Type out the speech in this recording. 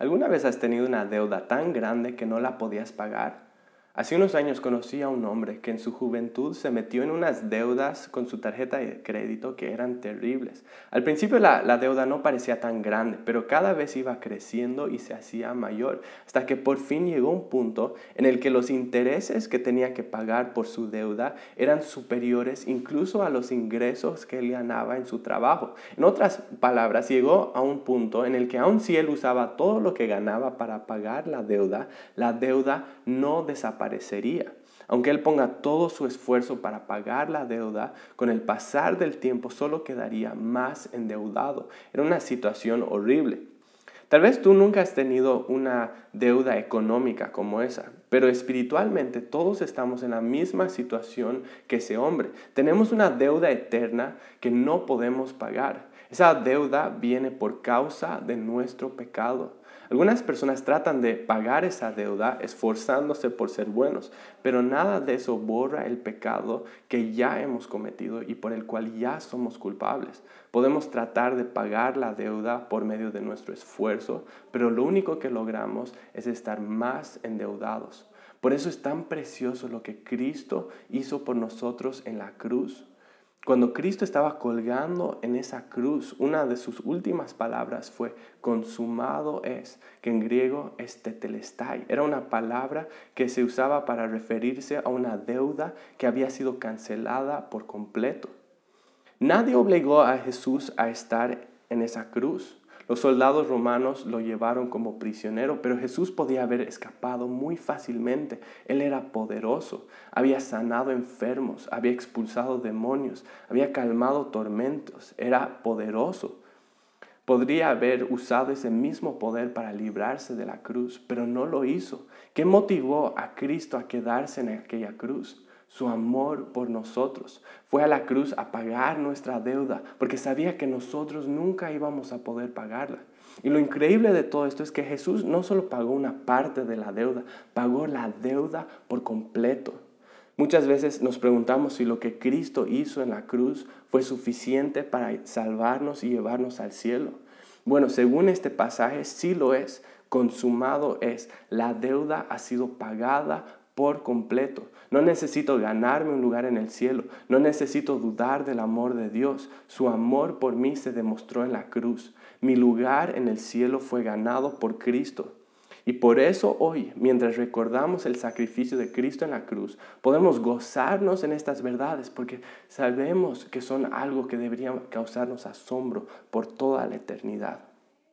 ¿Alguna vez has tenido una deuda tan grande que no la podías pagar? Hace unos años conocí a un hombre que en su juventud se metió en unas deudas con su tarjeta de crédito que eran terribles. Al principio la, deuda no parecía tan grande, pero cada vez iba creciendo y se hacía mayor, hasta que por fin llegó un punto en el que los intereses que tenía que pagar por su deuda eran superiores incluso a los ingresos que él ganaba en su trabajo. En otras palabras, llegó a un punto en el que aun si él usaba todo lo que ganaba para pagar la deuda, la deuda no desaparecía aunque él ponga todo su esfuerzo para pagar la deuda, con el pasar del tiempo solo quedaría más endeudado. Era una situación horrible. Tal vez tú nunca has tenido una deuda económica como esa, pero espiritualmente todos estamos en la misma situación que ese hombre. Tenemos una deuda eterna que no podemos pagar. Esa deuda viene por causa de nuestro pecado. Algunas personas tratan de pagar esa deuda esforzándose por ser buenos, pero nada de eso borra el pecado que ya hemos cometido y por el cual ya somos culpables. Podemos tratar de pagar la deuda por medio de nuestro esfuerzo, pero lo único que logramos es estar más endeudados. Por eso es tan precioso lo que Cristo hizo por nosotros en la cruz. Cuando Cristo estaba colgando en esa cruz, una de sus últimas palabras fue consumado es, que en griego es tetelestai. Era una palabra que se usaba para referirse a una deuda que había sido cancelada por completo. Nadie obligó a Jesús a estar en esa cruz. Los soldados romanos lo llevaron como prisionero, pero Jesús podía haber escapado muy fácilmente. Él era poderoso, había sanado enfermos, había expulsado demonios, había calmado tormentos, era poderoso. Podría haber usado ese mismo poder para librarse de la cruz, pero no lo hizo. ¿Qué motivó a Cristo a quedarse en aquella cruz? Su amor por nosotros. Fue a la cruz a pagar nuestra deuda, porque sabía que nosotros nunca íbamos a poder pagarla. Y lo increíble de todo esto es que Jesús no solo pagó una parte de la deuda, pagó la deuda por completo. Muchas veces nos preguntamos si lo que Cristo hizo en la cruz fue suficiente para salvarnos y llevarnos al cielo. Bueno, según este pasaje sí lo es, consumado es, la deuda ha sido pagada por completo. No necesito ganarme un lugar en el cielo. No necesito dudar del amor de Dios. Su amor por mí se demostró en la cruz. Mi lugar en el cielo fue ganado por Cristo. Y por eso hoy, mientras recordamos el sacrificio de Cristo en la cruz, podemos gozarnos en estas verdades porque sabemos que son algo que debería causarnos asombro por toda la eternidad.